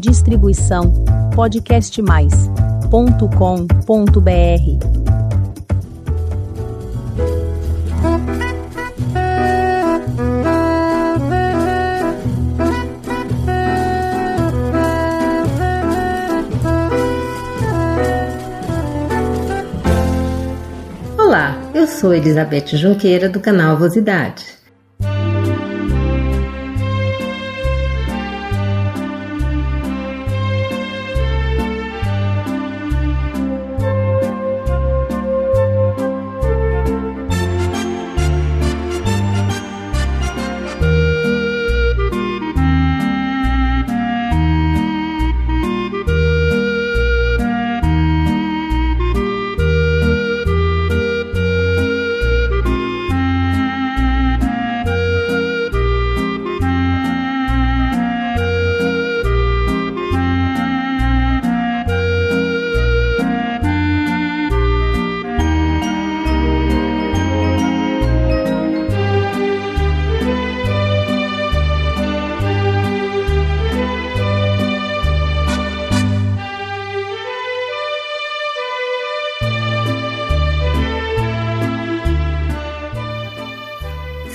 Distribuição podcastmais.com.br. Olá, eu sou Elizabeth Junqueira do canal Vosidade.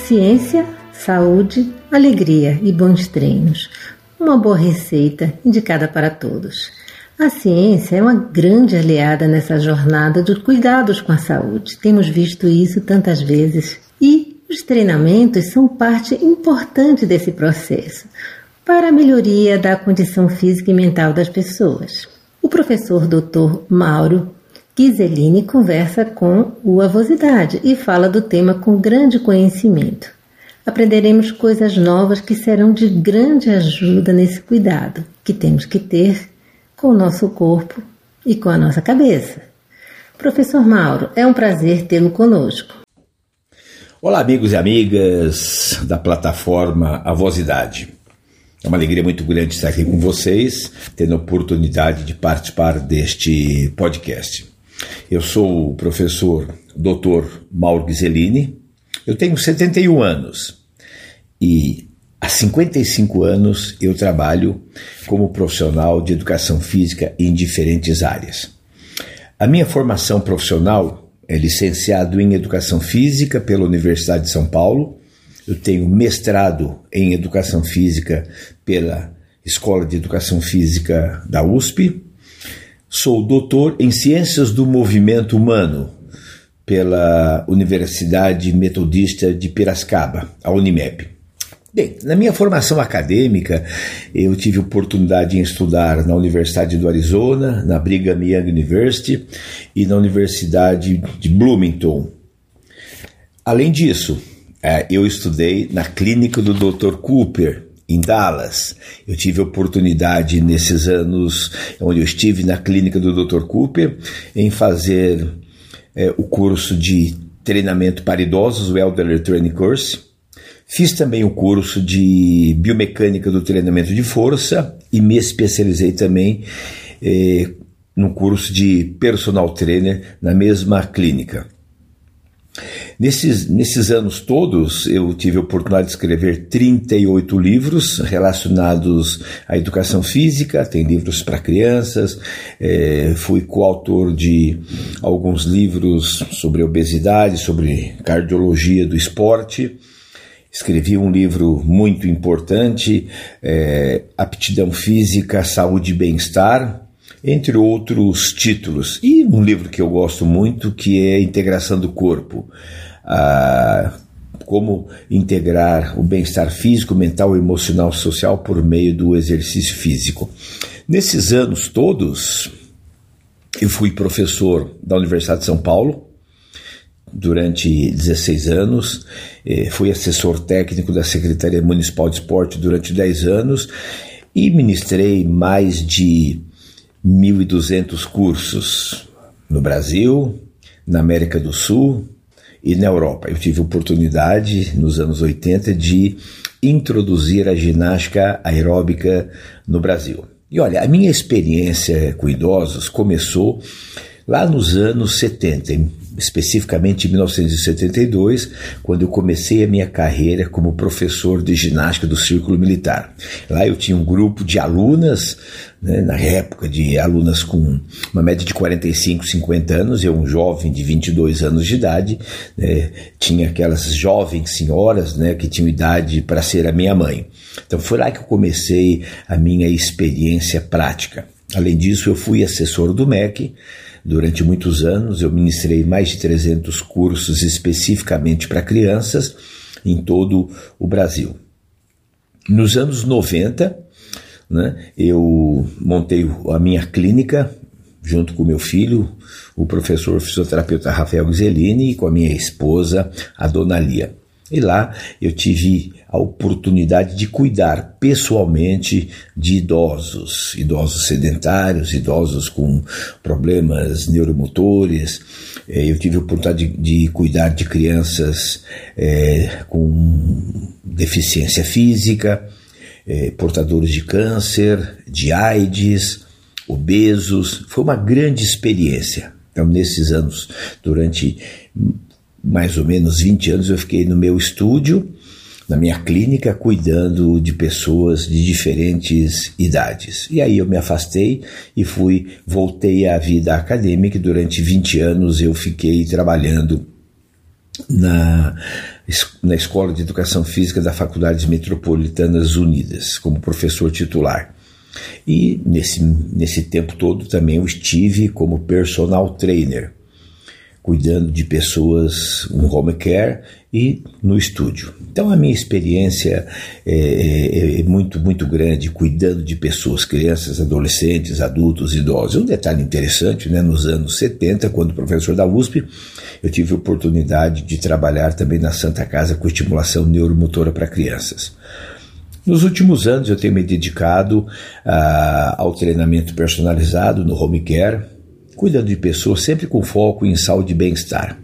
Ciência, saúde, alegria e bons treinos. Uma boa receita indicada para todos. A ciência é uma grande aliada nessa jornada dos cuidados com a saúde. Temos visto isso tantas vezes. E os treinamentos são parte importante desse processo para a melhoria da condição física e mental das pessoas. O professor Dr. Mauro Ghiseline conversa com o Avosidade e fala do tema com grande conhecimento. Aprenderemos coisas novas que serão de grande ajuda nesse cuidado que temos que ter com o nosso corpo e com a nossa cabeça. Professor Mauro, é um prazer tê-lo conosco. Olá, amigos e amigas da plataforma Avosidade. É uma alegria muito grande estar aqui com vocês, tendo a oportunidade de participar deste podcast. Eu sou o professor Dr. Mauro Ghiseline, eu tenho 71 anos e há 55 anos eu trabalho como profissional de educação física em diferentes áreas. A minha formação profissional é licenciado em Educação Física pela Universidade de São Paulo. Eu tenho mestrado em Educação Física pela Escola de Educação Física da USP Sou doutor em Ciências do Movimento Humano pela Universidade Metodista de Piracicaba, a Unimep. Bem, na minha formação acadêmica, eu tive oportunidade de estudar na Universidade do Arizona, na Brigham Young University e na Universidade de Bloomington. Além disso, é, eu estudei na clínica do Dr. Cooper, em Dallas. Eu tive oportunidade nesses anos onde eu estive na clínica do Dr. Cooper em fazer é, o curso de treinamento para idosos, o Elderly Training Course. Fiz também o curso de biomecânica do treinamento de força e me especializei também é, no curso de personal trainer na mesma clínica. Nesses, nesses anos todos, eu tive a oportunidade de escrever 38 livros relacionados à educação física, tem livros para crianças, é, fui coautor de alguns livros sobre obesidade, sobre cardiologia do esporte. Escrevi um livro muito importante, é, Aptidão Física, Saúde e Bem-Estar, entre outros títulos. E um livro que eu gosto muito, que é Integração do Corpo. Ah, como integrar o bem-estar físico, mental, emocional, social por meio do exercício físico. Nesses anos todos, eu fui professor da Universidade de São Paulo durante 16 anos, eh, fui assessor técnico da Secretaria Municipal de Esporte durante 10 anos e ministrei mais de 1.200 cursos no Brasil, na América do Sul e na Europa. Eu tive oportunidade nos anos 80 de introduzir a ginástica aeróbica no Brasil. E olha, a minha experiência com idosos começou lá nos anos 70, especificamente em 1972, quando eu comecei a minha carreira como professor de ginástica do Círculo Militar. Lá eu tinha um grupo de alunas, né, na época de alunas com uma média de 45, 50 anos, eu um jovem de 22 anos de idade, né, tinha aquelas jovens senhoras né, que tinham idade para ser a minha mãe. Então foi lá que eu comecei a minha experiência prática. Além disso, eu fui assessor do MEC, Durante muitos anos eu ministrei mais de 300 cursos especificamente para crianças em todo o Brasil. Nos anos 90, né, eu montei a minha clínica junto com meu filho, o professor fisioterapeuta Rafael Gizelini, e com a minha esposa, a dona Lia. E lá eu tive a oportunidade de cuidar pessoalmente de idosos, idosos sedentários, idosos com problemas neuromotores. Eh, eu tive a oportunidade de, de cuidar de crianças é, com deficiência física, é, portadores de câncer, de AIDS, obesos. Foi uma grande experiência. Então, nesses anos, durante mais ou menos 20 anos, eu fiquei no meu estúdio, na minha clínica, cuidando de pessoas de diferentes idades. E aí eu me afastei e fui, voltei à vida acadêmica. Durante 20 anos eu fiquei trabalhando na, na Escola de Educação Física da Faculdades Metropolitanas Unidas, como professor titular. E nesse, nesse tempo todo também eu estive como personal trainer cuidando de pessoas no home care e no estúdio. Então a minha experiência é, é, é, muito, muito grande cuidando de pessoas, crianças, adolescentes, adultos, idosos. Um detalhe interessante, né, nos anos 70, quando professor da USP, eu tive a oportunidade de trabalhar também na Santa Casa com estimulação neuromotora para crianças. Nos últimos anos eu tenho me dedicado ah, ao treinamento personalizado no home care, cuidando de pessoas sempre com foco em saúde e bem-estar.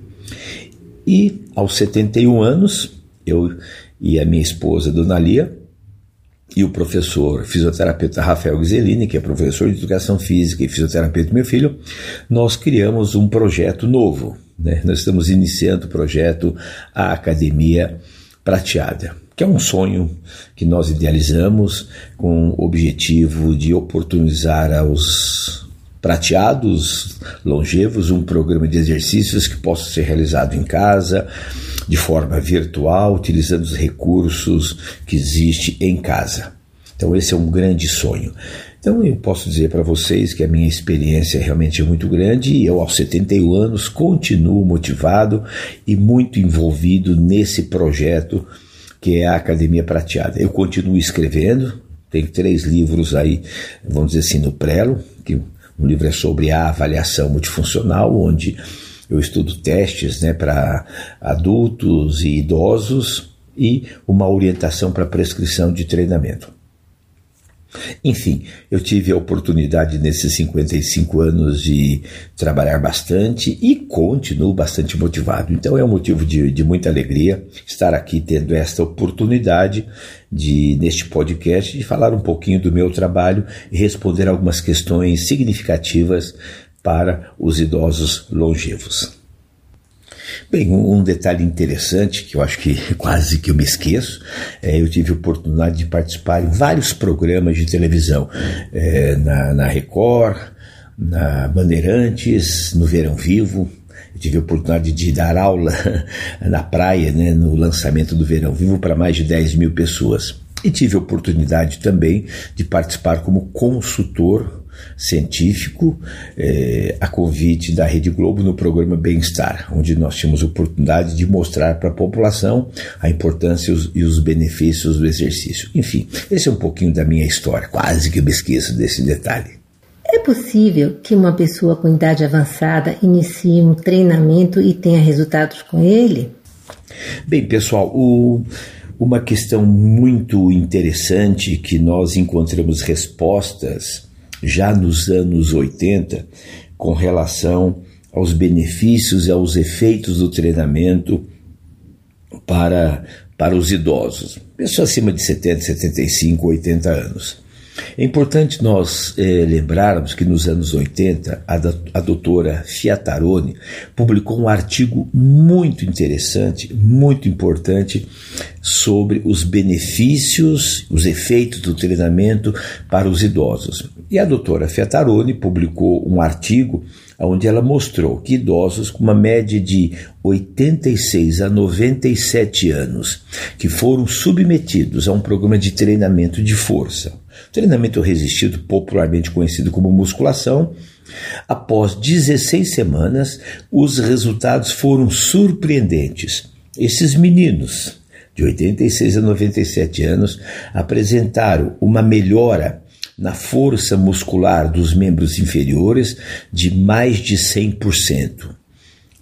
E aos 71 anos, eu e a minha esposa, Dona Lia, e o professor fisioterapeuta Rafael Gizelini, que é professor de educação física e fisioterapeuta do meu filho, nós criamos um projeto novo. Né? Nós estamos iniciando o projeto A Academia Prateada, que é um sonho que nós idealizamos com o objetivo de oportunizar aos prateados longevos, um programa de exercícios que possa ser realizado em casa, de forma virtual, utilizando os recursos que existe em casa. Então esse é um grande sonho. Então eu posso dizer para vocês que a minha experiência realmente é muito grande e eu aos 71 anos continuo motivado e muito envolvido nesse projeto que é a Academia Prateada. Eu continuo escrevendo, tem três livros aí, vamos dizer assim, no prelo, que o livro é sobre a avaliação multifuncional, onde eu estudo testes né, para adultos e idosos e uma orientação para prescrição de treinamento. Enfim, eu tive a oportunidade nesses 55 anos de trabalhar bastante e continuo bastante motivado. Então é um motivo de, de muita alegria estar aqui tendo esta oportunidade de, neste podcast, de falar um pouquinho do meu trabalho e responder algumas questões significativas para os idosos longevos. Bem, um detalhe interessante que eu acho que quase que eu me esqueço, é, eu tive a oportunidade de participar em vários programas de televisão, é, na, na Record, na Bandeirantes, no Verão Vivo, tive a oportunidade de dar aula na praia, né, no lançamento do Verão Vivo, para mais de 10 mil pessoas. E tive a oportunidade também de participar como consultor científico é, a convite da Rede Globo no programa Bem-Estar, onde nós tínhamos oportunidade de mostrar para a população a importância e os, e os, benefícios do exercício. Enfim, esse é um pouquinho da minha história, quase que eu me esqueço desse detalhe. É possível que uma pessoa com idade avançada inicie um treinamento e tenha resultados com ele? Bem, pessoal, o uma questão muito interessante que nós encontramos respostas já nos anos 80 com relação aos benefícios e aos efeitos do treinamento para, para os idosos, pessoas acima de 70, 75, 80 anos. É importante nós é, lembrarmos que nos anos 80 a, a doutora Fiataroni publicou um artigo muito interessante, muito importante sobre os benefícios, os efeitos do treinamento para os idosos. E a doutora Fiataroni publicou um artigo onde ela mostrou que idosos com uma média de 86 a 97 anos, que foram submetidos a um programa de treinamento de força, treinamento resistido, popularmente conhecido como musculação, após 16 semanas, os resultados foram surpreendentes. Esses meninos, de 86 a 97 anos, apresentaram uma melhora na força muscular dos membros inferiores de mais de 100%.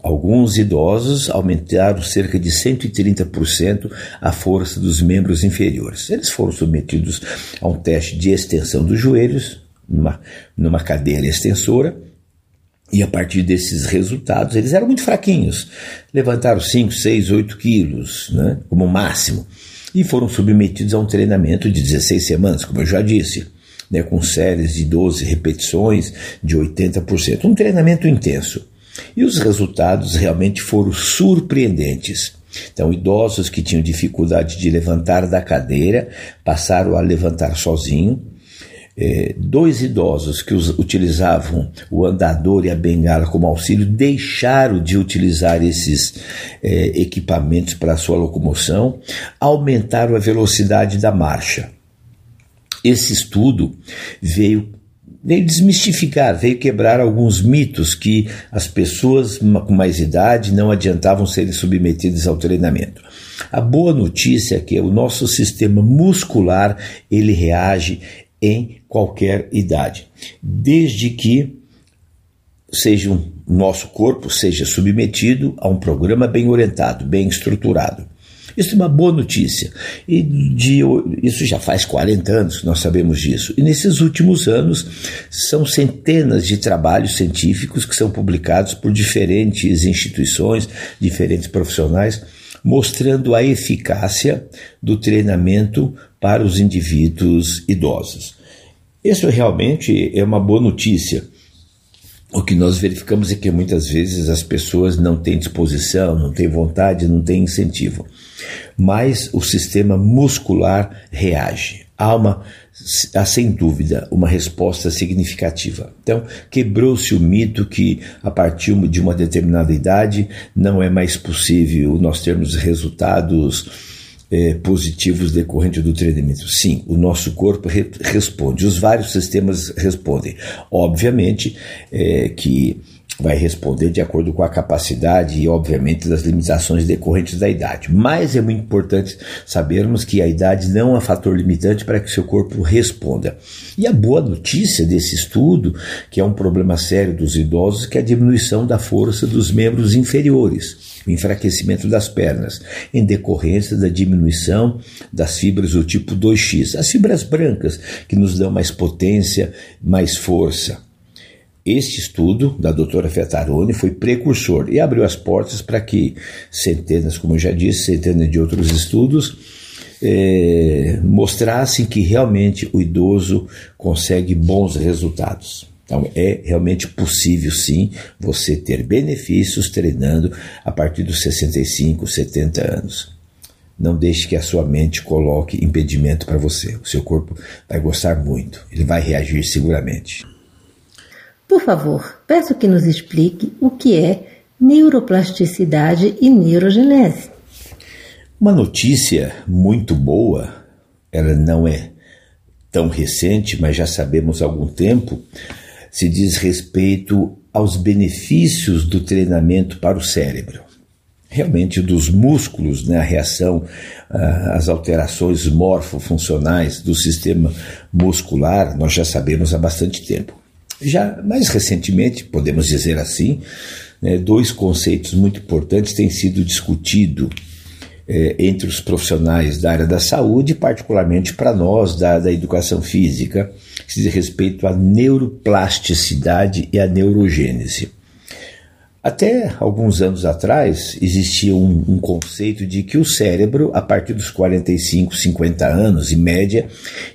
Alguns idosos aumentaram cerca de 130% a força dos membros inferiores. Eles foram submetidos a um teste de extensão dos joelhos, numa, numa cadeira extensora, e a partir desses resultados, eles eram muito fraquinhos, levantaram 5, 6, 8 quilos, né, como máximo, e foram submetidos a um treinamento de 16 semanas, como eu já disse né, com séries de 12 repetições de 80%. Um treinamento intenso. E os resultados realmente foram surpreendentes. Então, idosos que tinham dificuldade de levantar da cadeira passaram a levantar sozinho. É, dois idosos que utilizavam o andador e a bengala como auxílio deixaram de utilizar esses é, equipamentos para sua locomoção, aumentaram a velocidade da marcha. Esse estudo veio veio desmistificar, veio quebrar alguns mitos que as pessoas com mais idade não adiantavam serem submetidas ao treinamento. A boa notícia é que o nosso sistema muscular ele reage em qualquer idade, desde que seja um nosso corpo seja submetido a um programa bem orientado, bem estruturado. Isso é uma boa notícia. E de, isso já faz 40 anos que nós sabemos disso. E nesses últimos anos, são centenas de trabalhos científicos que são publicados por diferentes instituições, diferentes profissionais, mostrando a eficácia do treinamento para os indivíduos idosos. Isso realmente é uma boa notícia. O que nós verificamos é que muitas vezes as pessoas não têm disposição, não têm vontade, não têm incentivo mas o sistema muscular reage. Há uma há sem dúvida uma resposta significativa. Então, quebrou-se o mito que a partir de uma determinada idade não é mais possível nós termos resultados eh, positivos decorrentes do treinamento. Sim, o nosso corpo re responde, os vários sistemas respondem. Obviamente eh, que vai responder de acordo com a capacidade e, obviamente, das limitações decorrentes da idade. Mas é muito importante sabermos que a idade não é fator limitante para que seu corpo responda. E a boa notícia desse estudo, que é um problema sério dos idosos, que é a diminuição da força dos membros inferiores o enfraquecimento das pernas, em decorrência da diminuição das fibras do tipo 2X, as fibras brancas que nos dão mais potência, mais força. Este estudo da doutora Fetaroni foi precursor e abriu as portas para que centenas, como eu já disse, centenas de outros estudos eh, mostrassem que realmente o idoso consegue bons resultados. Então é realmente possível sim você ter benefícios treinando a partir dos 65, 70 anos. Não deixe que a sua mente coloque impedimento para você. O seu corpo vai gostar muito, ele vai reagir seguramente. Por favor, peço que nos explique o que é neuroplasticidade e neurogenese. Uma notícia muito boa, ela não é tão recente, mas já sabemos há algum tempo, se diz respeito aos benefícios do treinamento para o cérebro. Realmente, dos músculos, né, a reação às alterações morfofuncionais do sistema muscular, nós já sabemos há bastante tempo. Já mais recentemente, podemos dizer assim, né, dois conceitos muito importantes têm sido discutidos é, entre os profissionais da área da saúde, particularmente para nós da, da educação física, que diz respeito à neuroplasticidade e à neurogênese. Até alguns anos atrás existia um, um, conceito de que o cérebro, a partir dos 45, 50 anos, em média,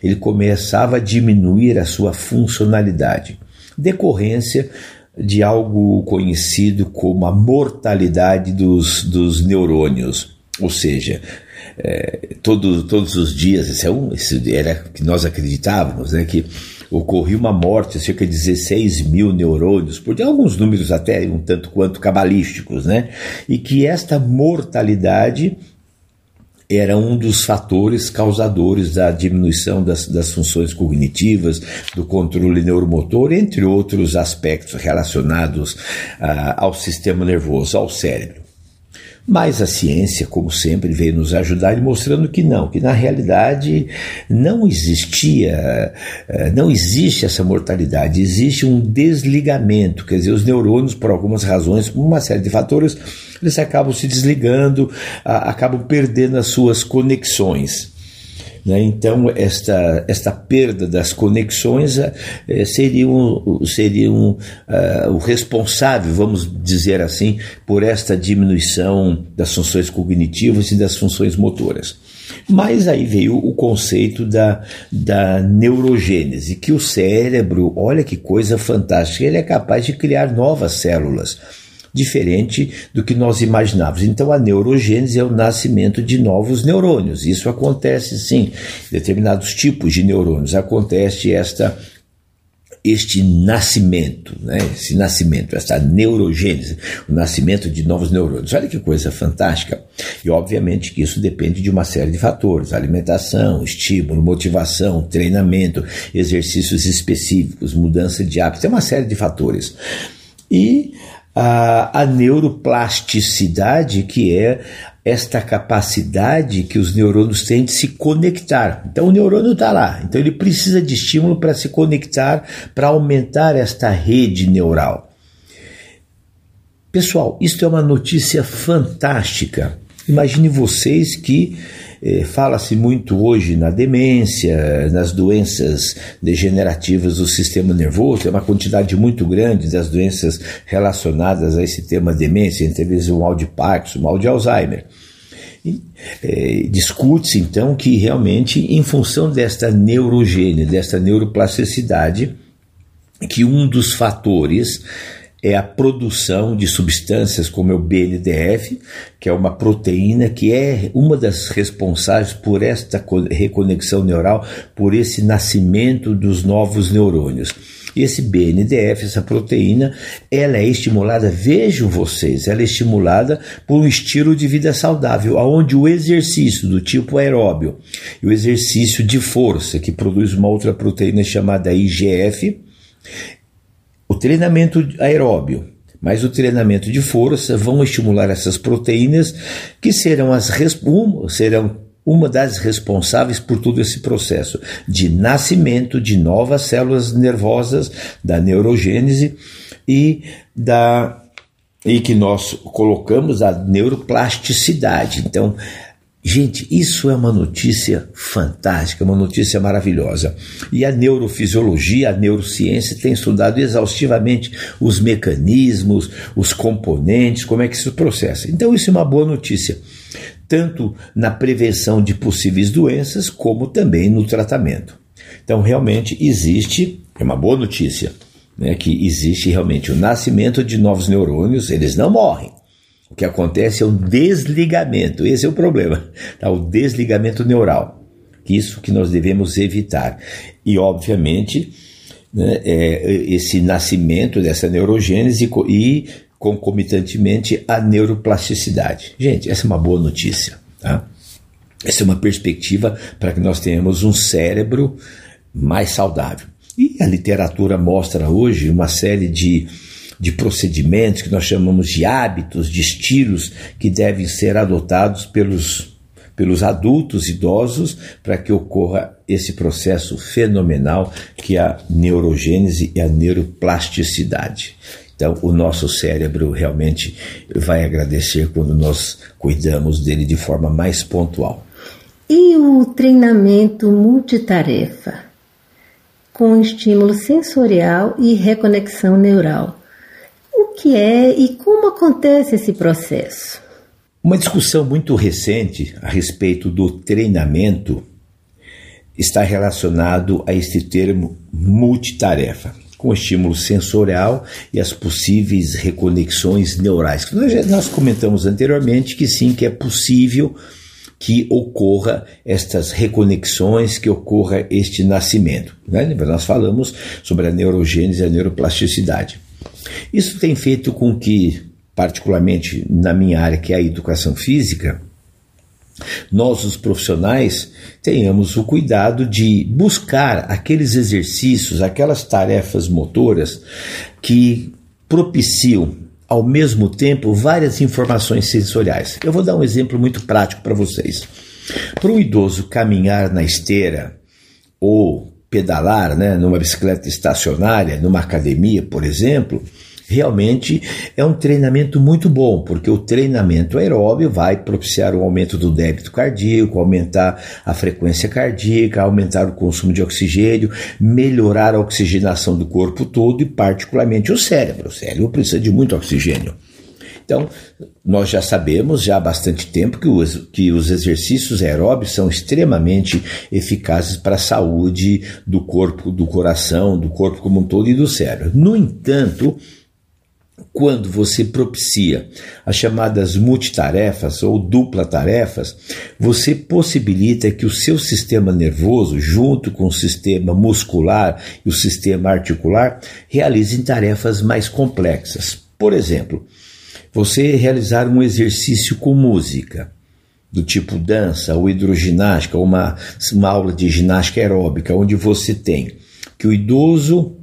ele começava a diminuir a sua funcionalidade, decorrência de algo conhecido como a mortalidade dos, dos neurônios. Ou seja, é, todo, todos os dias, esse, é um, esse era que nós acreditávamos, né, que ocorria uma morte, cerca de 16 mil neurônios, por alguns números até um tanto quanto cabalísticos, né? E que esta mortalidade era um dos fatores causadores da diminuição das, das funções cognitivas, do controle neuromotor, entre outros aspectos relacionados ah, ao sistema nervoso, ao cérebro. Mas a ciência, como sempre, veio nos ajudar mostrando que não, que na realidade não existia, eh, não existe essa mortalidade, existe um desligamento, quer dizer, os neurônios, por algumas razões, por uma série de fatores, eles acabam se desligando, acabam perdendo as suas conexões. Né? Então, esta, esta perda das conexões é, seria, um, seria um, uh, o responsável, vamos dizer assim, por esta diminuição das funções cognitivas e das funções motoras. Mas aí veio o conceito da, da neurogênese, que o cérebro, olha que coisa fantástica, ele é capaz de criar novas células diferente do que nós imaginávamos. Então, a neurogênese é o nascimento de novos neurônios. Isso acontece sim, determinados tipos de neurônios. Acontece esta este nascimento, né? esse nascimento, essa neurogênese, o nascimento de novos neurônios. Olha que coisa fantástica. E obviamente que isso depende de uma série de fatores: alimentação, estímulo, motivação, treinamento, exercícios específicos, mudança de hábito, tem uma série de fatores. E a, a neuroplasticidade, que é esta capacidade que os neurônios têm de se conectar. Então o neurônio está lá, então ele precisa de estímulo para se conectar, para aumentar esta rede neural. Pessoal, isto é uma notícia fantástica. Imagine vocês que Fala-se muito hoje na demência, nas doenças degenerativas do sistema nervoso, é uma quantidade muito grande das doenças relacionadas a esse tema demência, entre eles o mal de Parkinson, o mal de Alzheimer. É, Discute-se então que realmente, em função desta neurogênese, desta neuroplasticidade, que um dos fatores é a produção de substâncias como é o BNDF, que é uma proteína que é uma das responsáveis por esta reconexão neural, por esse nascimento dos novos neurônios. E esse BNDF, essa proteína, ela é estimulada, vejam vocês, ela é estimulada por um estilo de vida saudável, onde o exercício do tipo aeróbio e o exercício de força, que produz uma outra proteína chamada IGF, o treinamento aeróbio mas o treinamento de força vão estimular essas proteínas que serão, as, serão uma das responsáveis por todo esse processo de nascimento de novas células nervosas, da neurogênese e da e que nós colocamos a neuroplasticidade. Então, Gente, isso é uma notícia fantástica, uma notícia maravilhosa. E a neurofisiologia, a neurociência tem estudado exaustivamente os mecanismos, os componentes, como é que isso processa. Então, isso é uma boa notícia, tanto na prevenção de possíveis doenças, como também no tratamento. Então, realmente existe, é uma boa notícia, né, que existe realmente o nascimento de novos neurônios, eles não morrem o que acontece é um desligamento, esse é o problema, tá? o desligamento neural. Isso que nós devemos evitar. E, obviamente, né, é, esse nascimento dessa neurogênese e, concomitantemente, a neuroplasticidade. Gente, essa é uma boa notícia. Tá? Essa é uma perspectiva para que nós tenhamos um cérebro mais saudável. E a literatura mostra hoje uma série de de procedimentos que nós chamamos de hábitos, de estilos que devem ser adotados pelos, pelos adultos idosos para que ocorra esse processo fenomenal que é a neurogênese e a neuroplasticidade. Então, o nosso cérebro realmente vai agradecer quando nós cuidamos dele de forma mais pontual. E o treinamento multitarefa, com estímulo sensorial e reconexão neural Que é e como acontece esse processo? Uma discussão muito recente a respeito do treinamento está relacionado a este termo multitarefa, com estímulo sensorial e as possíveis reconexões neurais. Nós, nós comentamos anteriormente que sim, que é possível que ocorra estas reconexões, que ocorra este nascimento. Né? Nós falamos sobre a neurogênese e a neuroplasticidade. Isso tem feito com que, particularmente na minha área, que é a educação física, nós, os profissionais, tenhamos o cuidado de buscar aqueles exercícios, aquelas tarefas motoras que propiciam ao mesmo tempo várias informações sensoriais. Eu vou dar um exemplo muito prático para vocês. Para um idoso caminhar na esteira ou pedalar né, numa bicicleta estacionária, numa academia, por exemplo, realmente é um treinamento muito bom, porque o treinamento aeróbio vai propiciar o aumento do débito cardíaco, aumentar a frequência cardíaca, aumentar o consumo de oxigênio, melhorar a oxigenação do corpo todo e particularmente o cérebro. O cérebro precisa de muito oxigênio. Então, nós já sabemos já há bastante tempo que os, que os exercícios aeróbicos são extremamente eficazes para a saúde do corpo, do coração, do corpo como um todo e do cérebro. No entanto, quando você propicia as chamadas multitarefas ou dupla tarefas, você possibilita que o seu sistema nervoso, junto com o sistema muscular e o sistema articular, realizem tarefas mais complexas. Por exemplo, você realizar um exercício com música, do tipo dança ou hidroginástica, ou uma, uma aula de ginástica aeróbica, onde você tem que o idoso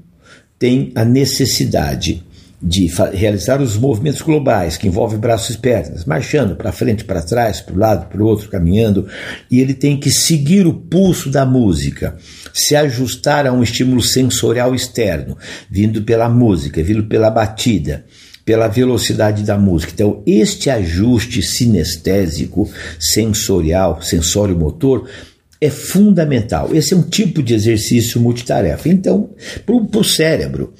tem a necessidade de realizar os movimentos globais, que envolvem braços e pernas, marchando para frente, para trás, para o lado, para o outro, caminhando, e ele tem que seguir o pulso da música, se ajustar a um estímulo sensorial externo, vindo pela música, vindo pela batida, pela velocidade da música. Então, este ajuste sinestésico, sensorial, sensório-motor, é fundamental. Esse é um tipo de exercício multitarefa. Então, para o cérebro,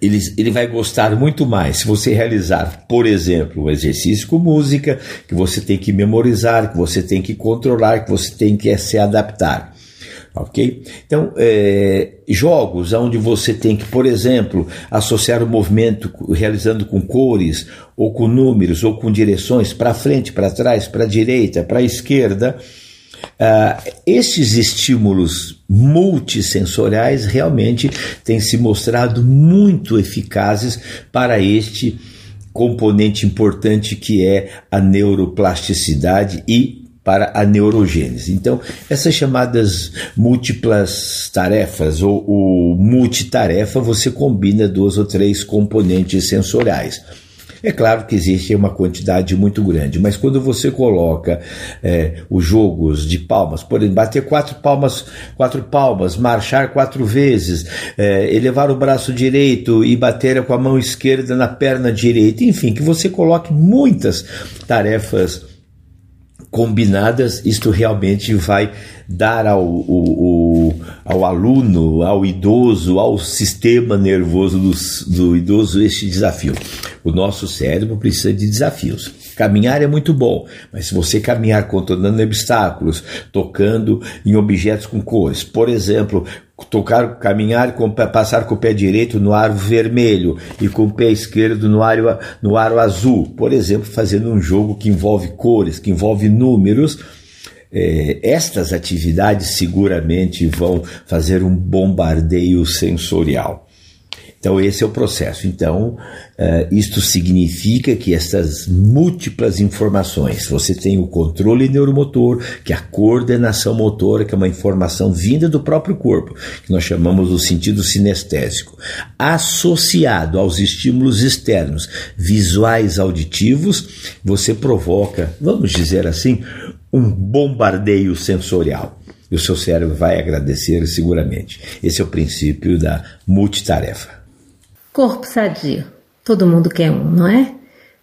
ele, ele vai gostar muito mais se você realizar, por exemplo, um exercício com música, que você tem que memorizar, que você tem que controlar, que você tem que se adaptar. Ok? Então, é, jogos onde você tem que, por exemplo, associar o movimento realizando com cores, ou com números, ou com direções para frente, para trás, para direita, para esquerda Uh, esses estímulos multissensoriais realmente têm se mostrado muito eficazes para este componente importante que é a neuroplasticidade e para a neurogênese. Então, essas chamadas múltiplas tarefas ou, ou multitarefa, você combina duas ou três componentes sensoriais. É claro que existe uma quantidade muito grande, mas quando você coloca é, os jogos de palmas, por exemplo, bater quatro palmas, quatro palmas, marchar quatro vezes, é, elevar o braço direito e bater com a mão esquerda na perna direita, enfim, que você coloque muitas tarefas combinadas, isto realmente vai dar ao, ao, ao, aluno, ao idoso, ao sistema nervoso do, do idoso este desafio. O nosso cérebro precisa de desafios. Caminhar é muito bom, mas se você caminhar contornando obstáculos, tocando em objetos com cores, por exemplo, tocar, caminhar, com, passar com o pé direito no aro vermelho e com o pé esquerdo no aro, no azul, por exemplo, fazendo um jogo que envolve cores, que envolve números, é, estas atividades seguramente vão fazer um bombardeio sensorial. Então, esse é o processo. Então, uh, isto significa que essas múltiplas informações, você tem o controle neuromotor, que é a coordenação motora, que é uma informação vinda do próprio corpo, que nós chamamos do sentido sinestésico, associado aos estímulos externos, visuais, auditivos, você provoca, vamos dizer assim, um bombardeio sensorial. E o seu cérebro vai agradecer seguramente. Esse é o princípio da multitarefa. Corpo sadio. Todo mundo quer um, não é?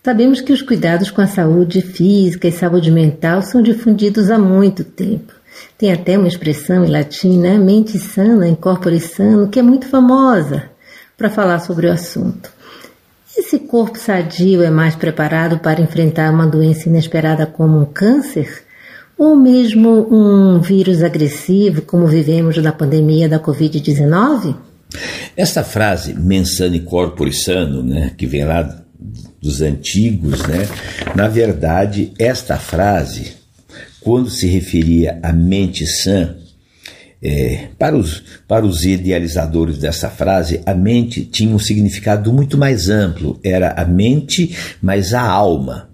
Sabemos que os cuidados com a saúde física e saúde mental são difundidos há muito tempo. Tem até uma expressão em latim, né? Mente sana, incorpore sano, que é muito famosa para falar sobre o assunto. Esse corpo sadio é mais preparado para enfrentar uma doença inesperada como um câncer? Ou mesmo um vírus agressivo, como vivemos na pandemia da Covid-19? Esta frase, mensane corpore sano, né, que vem lá dos antigos, né, na verdade, esta frase, quando se referia à mente sã, é, para, os, para os idealizadores dessa frase, a mente tinha um significado muito mais amplo, era a mente mais a alma.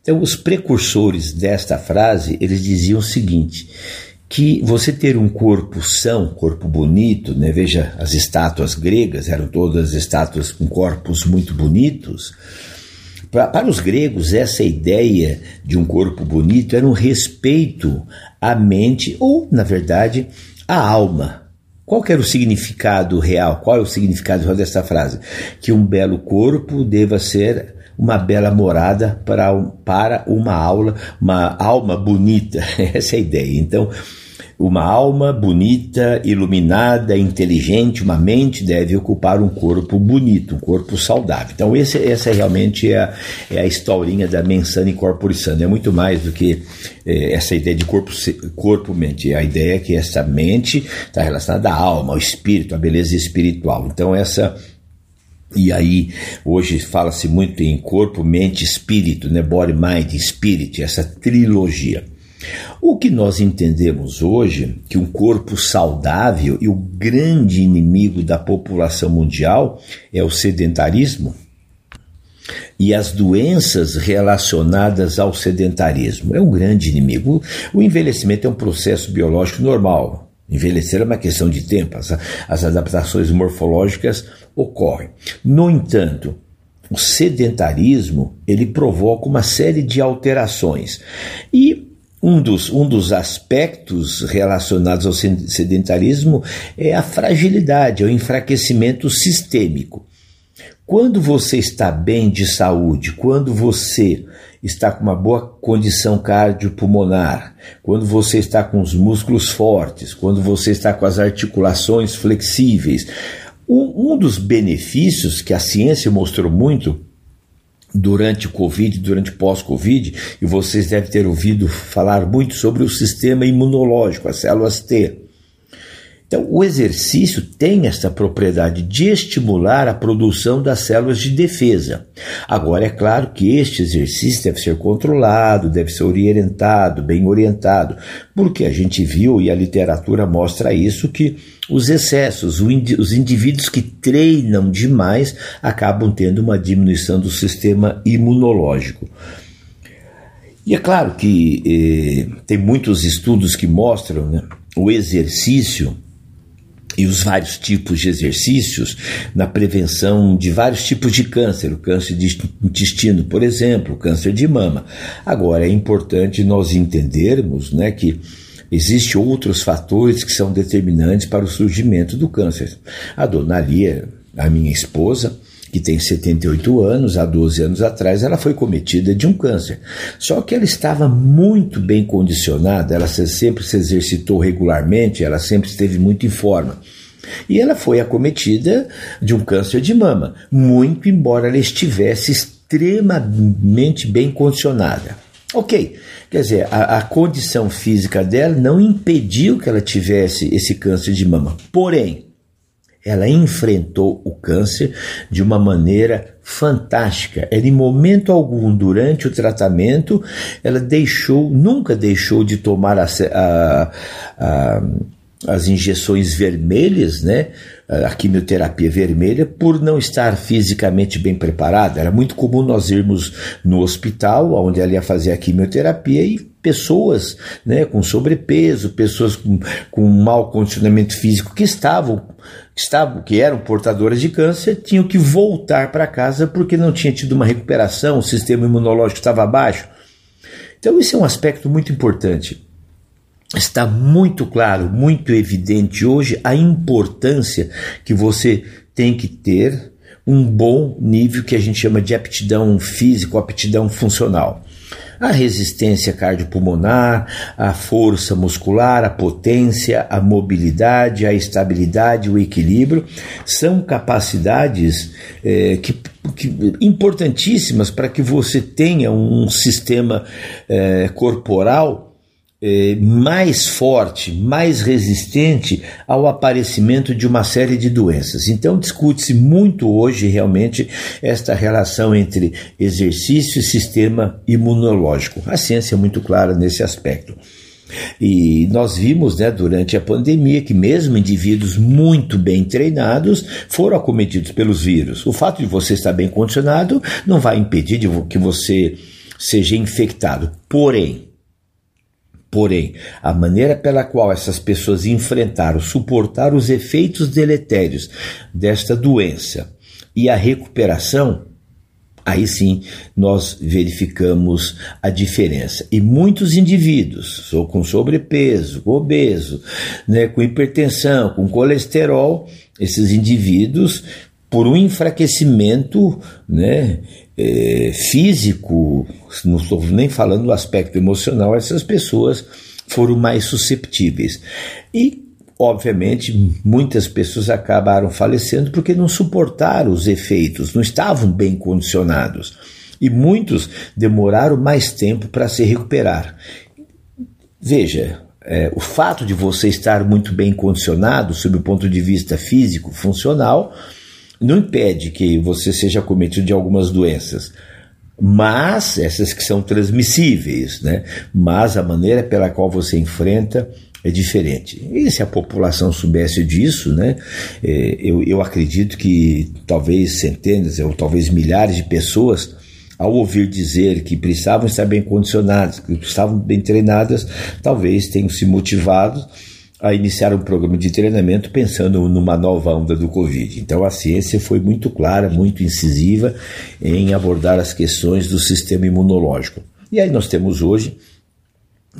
Então, os precursores desta frase, eles diziam o seguinte, que você ter um corpo são, corpo bonito, né? veja, as estátuas gregas eram todas estátuas com corpos muito bonitos, para os gregos, essa ideia de um corpo bonito era um respeito à mente, ou, na verdade, à alma. Qual era o significado real? Qual é o significado real dessa frase? Que um belo corpo deva ser uma bela morada para, para uma aula, uma alma bonita. Essa é a ideia. Então, uma alma bonita, iluminada, inteligente, uma mente deve ocupar um corpo bonito, um corpo saudável. Então, esse, essa realmente é a, é a historinha da mensana corpore sano. É muito mais do que é, essa ideia de corpo-mente. Corpo, a ideia é que essa mente está relacionada à alma, ao espírito, à beleza espiritual. Então, essa e aí, hoje fala-se muito em corpo, mente, espírito, né? Body, mind, spirit, essa trilogia. O que nós entendemos hoje que um corpo saudável e o grande inimigo da população mundial é o sedentarismo e as doenças relacionadas ao sedentarismo. É um grande inimigo. O envelhecimento é um processo biológico normal. Envelhecer é uma questão de tempo, as, as adaptações morfológicas ocorrem. No entanto, o sedentarismo ele provoca uma série de alterações e um dos, um dos aspectos relacionados ao sedentarismo é a fragilidade, é o enfraquecimento sistêmico. Quando você está bem de saúde, quando você está com uma boa condição cardiopulmonar, quando você está com os músculos fortes, quando você está com as articulações flexíveis, um, um dos benefícios que a ciência mostrou muito durante o Covid, durante pós-Covid, e vocês devem ter ouvido falar muito sobre o sistema imunológico, as células T. Então, o exercício tem essa propriedade de estimular a produção das células de defesa. Agora, é claro que este exercício deve ser controlado, deve ser orientado, bem orientado, porque a gente viu e a literatura mostra isso que os excessos, os indivíduos que treinam demais acabam tendo uma diminuição do sistema imunológico. E é claro que eh, tem muitos estudos que mostram né, o exercício e os vários tipos de exercícios na prevenção de vários tipos de câncer, o câncer de intestino, por exemplo, o câncer de mama. Agora, é importante nós entendermos né, que Existem outros fatores que são determinantes para o surgimento do câncer. A dona Lia, a minha esposa, que tem 78 anos, há 12 anos atrás, ela foi cometida de um câncer. Só que ela estava muito bem condicionada, ela sempre se exercitou regularmente, ela sempre esteve muito em forma. E ela foi acometida de um câncer de mama, muito embora ela estivesse extremamente bem condicionada. Ok, quer dizer, a, a, condição física dela não impediu que ela tivesse esse câncer de mama. Porém, ela enfrentou o câncer de uma maneira fantástica. Ela, em momento algum, durante o tratamento, ela deixou, nunca deixou de tomar a, a, as injeções vermelhas, né? A quimioterapia vermelha, por não estar fisicamente bem preparada. Era muito comum nós irmos no hospital, onde ela ia fazer a quimioterapia, e pessoas né, com sobrepeso, pessoas com, com mau condicionamento físico que estavam, que estavam, que eram portadoras de câncer, tinham que voltar para casa porque não tinha tido uma recuperação, o sistema imunológico estava baixo. Então, isso é um aspecto muito importante está muito claro, muito evidente hoje a importância que você tem que ter um bom nível que a gente chama de aptidão físico, aptidão funcional. a resistência cardiopulmonar, a força muscular, a potência, a mobilidade, a estabilidade, o equilíbrio, são capacidades é, que, que, importantíssimas para que você tenha um sistema é, corporal é, mais forte, mais resistente ao aparecimento de uma série de doenças. Então, discute-se muito hoje realmente esta relação entre exercício e sistema imunológico. A ciência é muito clara nesse aspecto. E nós vimos né, durante a pandemia que, mesmo indivíduos muito bem treinados, foram acometidos pelos vírus. O fato de você estar bem condicionado não vai impedir que você seja infectado. Porém, Porém, a maneira pela qual essas pessoas enfrentaram, suportaram os efeitos deletérios desta doença e a recuperação, aí sim nós verificamos a diferença. E muitos indivíduos, ou com sobrepeso, obeso, né, com hipertensão, com colesterol, esses indivíduos, por um enfraquecimento né, é, físico, não estou nem falando do aspecto emocional, essas pessoas foram mais susceptíveis. E, obviamente, muitas pessoas acabaram falecendo porque não suportaram os efeitos, não estavam bem condicionados. E muitos demoraram mais tempo para se recuperar. Veja, é, o fato de você estar muito bem condicionado, sob o ponto de vista físico, funcional, não impede que você seja cometido de algumas doenças, mas essas que são transmissíveis, né? Mas a maneira pela qual você enfrenta é diferente. E se a população soubesse disso, né? É, eu, eu acredito que talvez centenas ou talvez milhares de pessoas ao ouvir dizer que precisavam estar bem condicionadas, que estavam bem treinadas, talvez tenham se motivado a iniciar um programa de treinamento pensando numa nova onda do Covid. Então a ciência foi muito clara, muito incisiva em abordar as questões do sistema imunológico. E aí nós temos hoje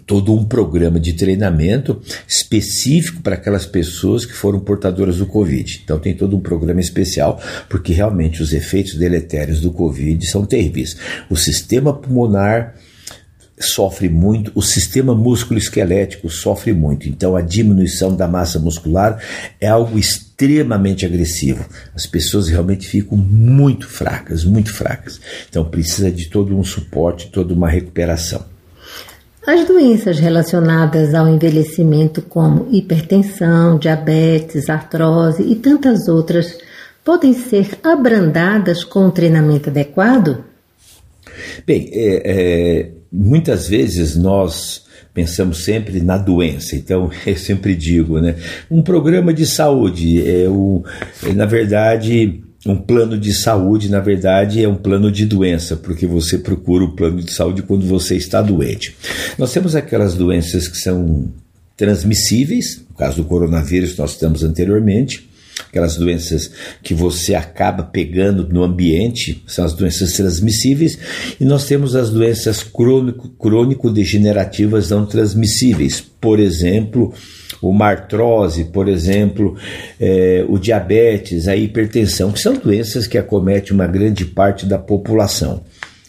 todo um programa de treinamento específico para aquelas pessoas que foram portadoras do Covid. Então tem todo um programa especial, porque realmente os efeitos deletérios do Covid são terríveis. O sistema pulmonar sofre muito, o sistema músculo-esquelético sofre muito. Então, a diminuição da massa muscular é algo extremamente agressivo. As pessoas realmente ficam muito fracas, muito fracas. Então, precisa de todo um suporte, toda uma recuperação. As doenças relacionadas ao envelhecimento, como hipertensão, diabetes, artrose e tantas outras, podem ser abrandadas com um treinamento adequado? Bem, é, é muitas vezes nós pensamos sempre na doença. Então, eu sempre digo, né? Um programa de saúde é, o, é na verdade, um plano de saúde, na verdade, é um plano de doença, porque você procura o plano de saúde quando você está doente. Nós temos aquelas doenças que são transmissíveis, no caso do coronavírus, nós estamos anteriormente, aquelas doenças que você acaba pegando no ambiente, são as doenças transmissíveis, e nós temos as doenças crônico-degenerativas não transmissíveis, por exemplo, uma artrose, por exemplo, é, o diabetes, a hipertensão, que são doenças que acometem uma grande parte da população.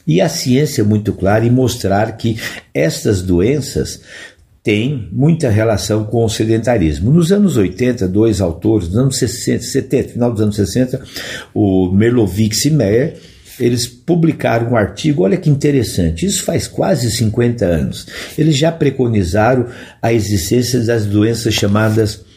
E a ciência é muito clara em mostrar que estas doenças tem muita relação com o sedentarismo. Nos anos 80, dois autores, nos anos 60, 70, final dos anos 60, o Merlovix e Meyer, eles publicaram um artigo, olha que interessante, isso faz quase 50 anos. Eles já preconizaram a existência das doenças chamadas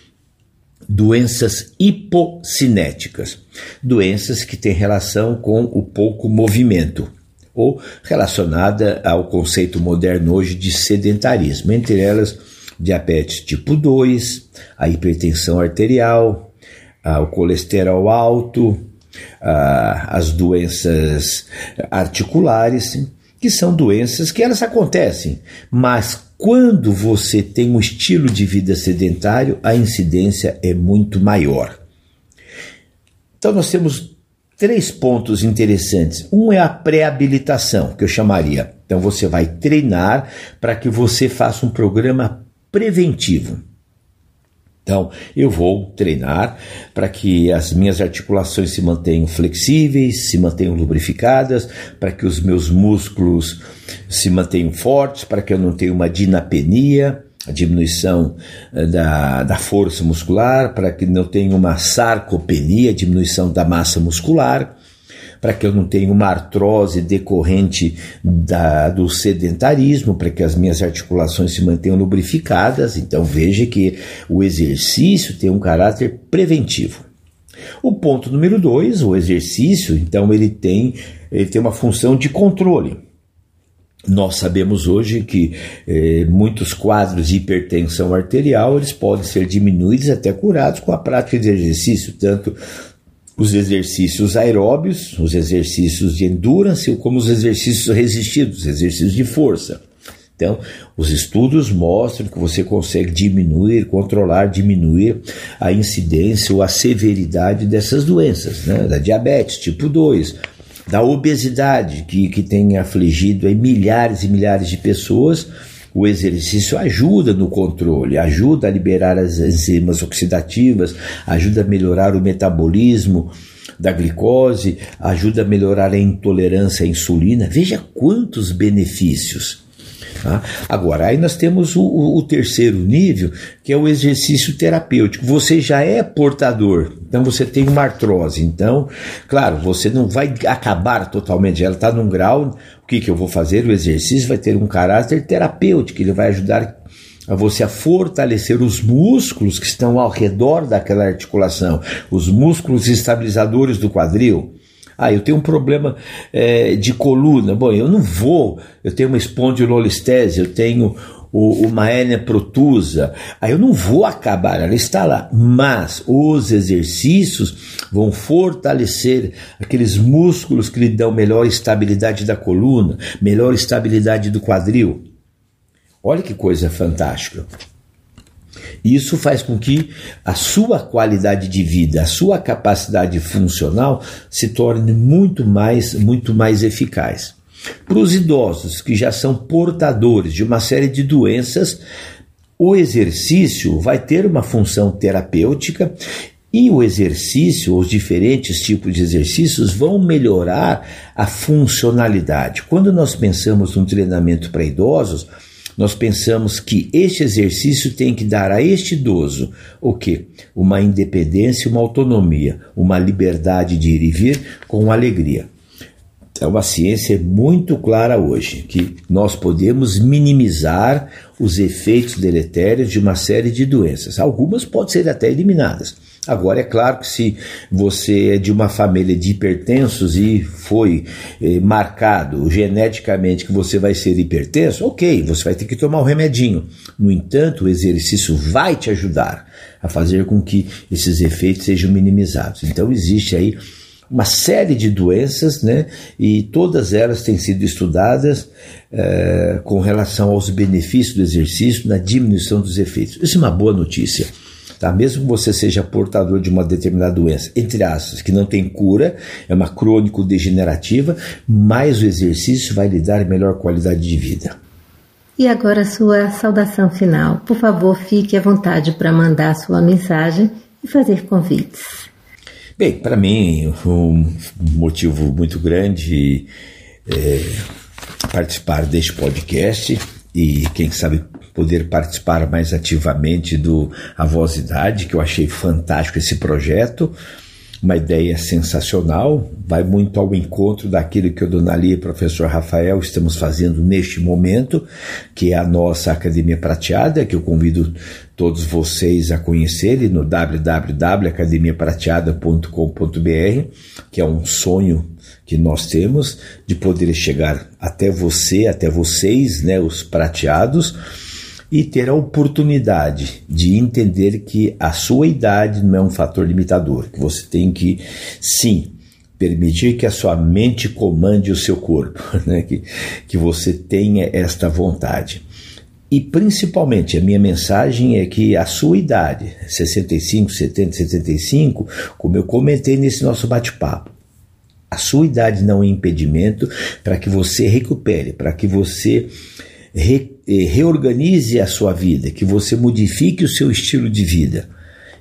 doenças hipocinéticas, doenças que têm relação com o pouco movimento ou relacionada ao conceito moderno hoje de sedentarismo, entre elas diabetes tipo 2, a hipertensão arterial, o colesterol alto, as doenças articulares, que são doenças que elas acontecem, mas quando você tem um estilo de vida sedentário, a incidência é muito maior. Então nós temos três pontos interessantes. Um é a pré-habilitação, que eu chamaria. Então você vai treinar para que você faça um programa preventivo. Então, eu vou treinar para que as minhas articulações se mantenham flexíveis, se mantenham lubrificadas, para que os meus músculos se mantenham fortes, para que eu não tenha uma dinapenia, diminuição eh, da, da força muscular, para que não tenha uma sarcopenia, diminuição da massa muscular para que eu não tenha uma artrose decorrente da, do sedentarismo, para que as minhas articulações se mantenham lubrificadas. Então veja que o exercício tem um caráter preventivo. O ponto número dois, o exercício, então ele tem, ele tem uma função de controle. Nós sabemos hoje que eh, muitos quadros de hipertensão arterial eles podem ser diminuídos até curados com a prática de exercício, tanto os exercícios aeróbios, os exercícios de endurance, como os exercícios resistidos, os exercícios de força. Então, os estudos mostram que você consegue diminuir, controlar, diminuir a incidência ou a severidade dessas doenças, né? da diabetes tipo 2, da obesidade, que, que tem afligido aí milhares e milhares de pessoas o exercício ajuda no controle, ajuda a liberar as enzimas oxidativas, ajuda a melhorar o metabolismo da glicose, ajuda a melhorar a intolerância à insulina. Veja quantos benefícios. Tá? Agora, aí nós temos o, o, terceiro nível, que é o exercício terapêutico. Você já é portador, então você tem uma artrose. Então, claro, você não vai acabar totalmente, ela está num grau. O que, que eu vou fazer? O exercício vai ter um caráter terapêutico, ele vai ajudar a você a fortalecer os músculos que estão ao redor daquela articulação, os músculos estabilizadores do quadril. Ah, eu tenho um problema é, de coluna. Bom, eu não vou. Eu tenho uma espondilolistese, eu tenho o, uma hérnia protusa. Aí eu não vou acabar, ela está lá. Mas os exercícios vão fortalecer aqueles músculos que lhe dão melhor estabilidade da coluna, melhor estabilidade do quadril. Olha que coisa fantástica. Isso faz com que a sua qualidade de vida, a sua capacidade funcional se torne muito mais, muito mais eficaz. Para os idosos que já são portadores de uma série de doenças, o exercício vai ter uma função terapêutica e o exercício, os diferentes tipos de exercícios vão melhorar a funcionalidade. Quando nós pensamos num treinamento para idosos, nós pensamos que este exercício tem que dar a este idoso o que? Uma independência, uma autonomia, uma liberdade de ir e vir com alegria. Então a ciência é muito clara hoje que nós podemos minimizar os efeitos deletérios de uma série de doenças. Algumas podem ser até eliminadas. Agora, é claro que se você é de uma família de hipertensos e foi eh, marcado geneticamente que você vai ser hipertenso, ok, você vai ter que tomar o um remedinho. No entanto, o exercício vai te ajudar a fazer com que esses efeitos sejam minimizados. Então, existe aí uma série de doenças, né? E todas elas têm sido estudadas eh, com relação aos benefícios do exercício na diminuição dos efeitos. Isso é uma boa notícia. Tá? Mesmo que você seja portador de uma determinada doença, entre aspas, que não tem cura, é uma crônico-degenerativa, mas o exercício vai lhe dar melhor qualidade de vida. E agora sua saudação final. Por favor, fique à vontade para mandar sua mensagem e fazer convites. Bem, para mim, um motivo muito grande é participar deste podcast e, quem sabe, poder participar mais ativamente do Avosidade, que eu achei fantástico esse projeto, uma ideia sensacional, vai muito ao encontro daquilo que o Donali e o professor Rafael estamos fazendo neste momento, que é a nossa Academia Prateada, que eu convido todos vocês a conhecerem no www.academiaprateada.com.br, que é um sonho que nós temos de poder chegar até você, até vocês, né, os prateados, e ter a oportunidade de entender que a sua idade não é um fator limitador, que você tem que, sim, permitir que a sua mente comande o seu corpo, né? que, que você tenha esta vontade. E principalmente a minha mensagem é que a sua idade, 65, 70, 75, como eu comentei nesse nosso bate-papo, a sua idade não é impedimento para que você recupere, para que você re, eh, reorganize a sua vida, que você modifique o seu estilo de vida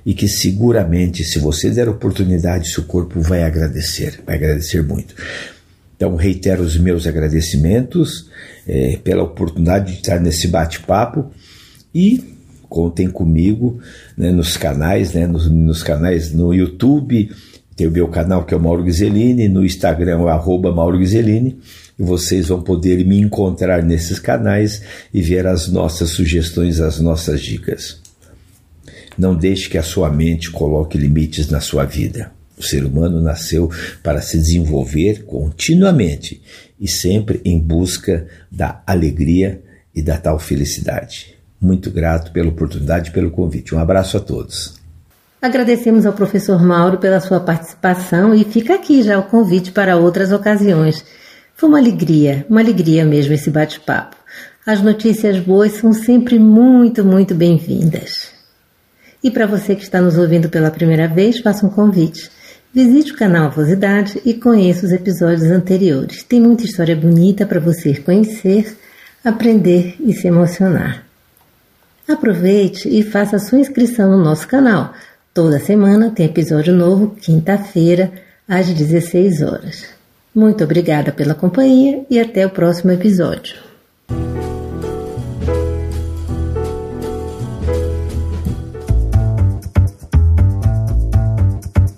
e que seguramente, se você der oportunidade, seu corpo vai agradecer, vai agradecer muito. Então, reitero os meus agradecimentos é, pela oportunidade de estar nesse bate-papo e contem comigo né, nos canais, né, nos, nos, canais no YouTube, tem o meu canal que é o Mauro Ghiseline, no Instagram é arroba Mauro e vocês vão poder me encontrar nesses canais e ver as nossas sugestões, as nossas dicas. Não deixe que a sua mente coloque limites na sua vida. O ser humano nasceu para se desenvolver continuamente e sempre em busca da alegria e da tal felicidade. Muito grato pela oportunidade e pelo convite. Um abraço a todos. Agradecemos ao professor Mauro pela sua participação e fica aqui já o convite para outras ocasiões. Foi uma alegria, uma alegria mesmo esse bate-papo. As notícias boas são sempre muito, muito bem-vindas. E para você que está nos ouvindo pela primeira vez, faça um convite. Visite o canal Avosidade e conheça os episódios anteriores. Tem muita história bonita para você conhecer, aprender e se emocionar. Aproveite e faça sua inscrição no nosso canal. Toda semana tem episódio novo, quinta-feira, às 16 horas. Muito obrigada pela companhia e até o próximo episódio.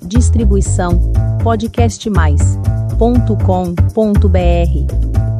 Distribuição podcastmais.com.br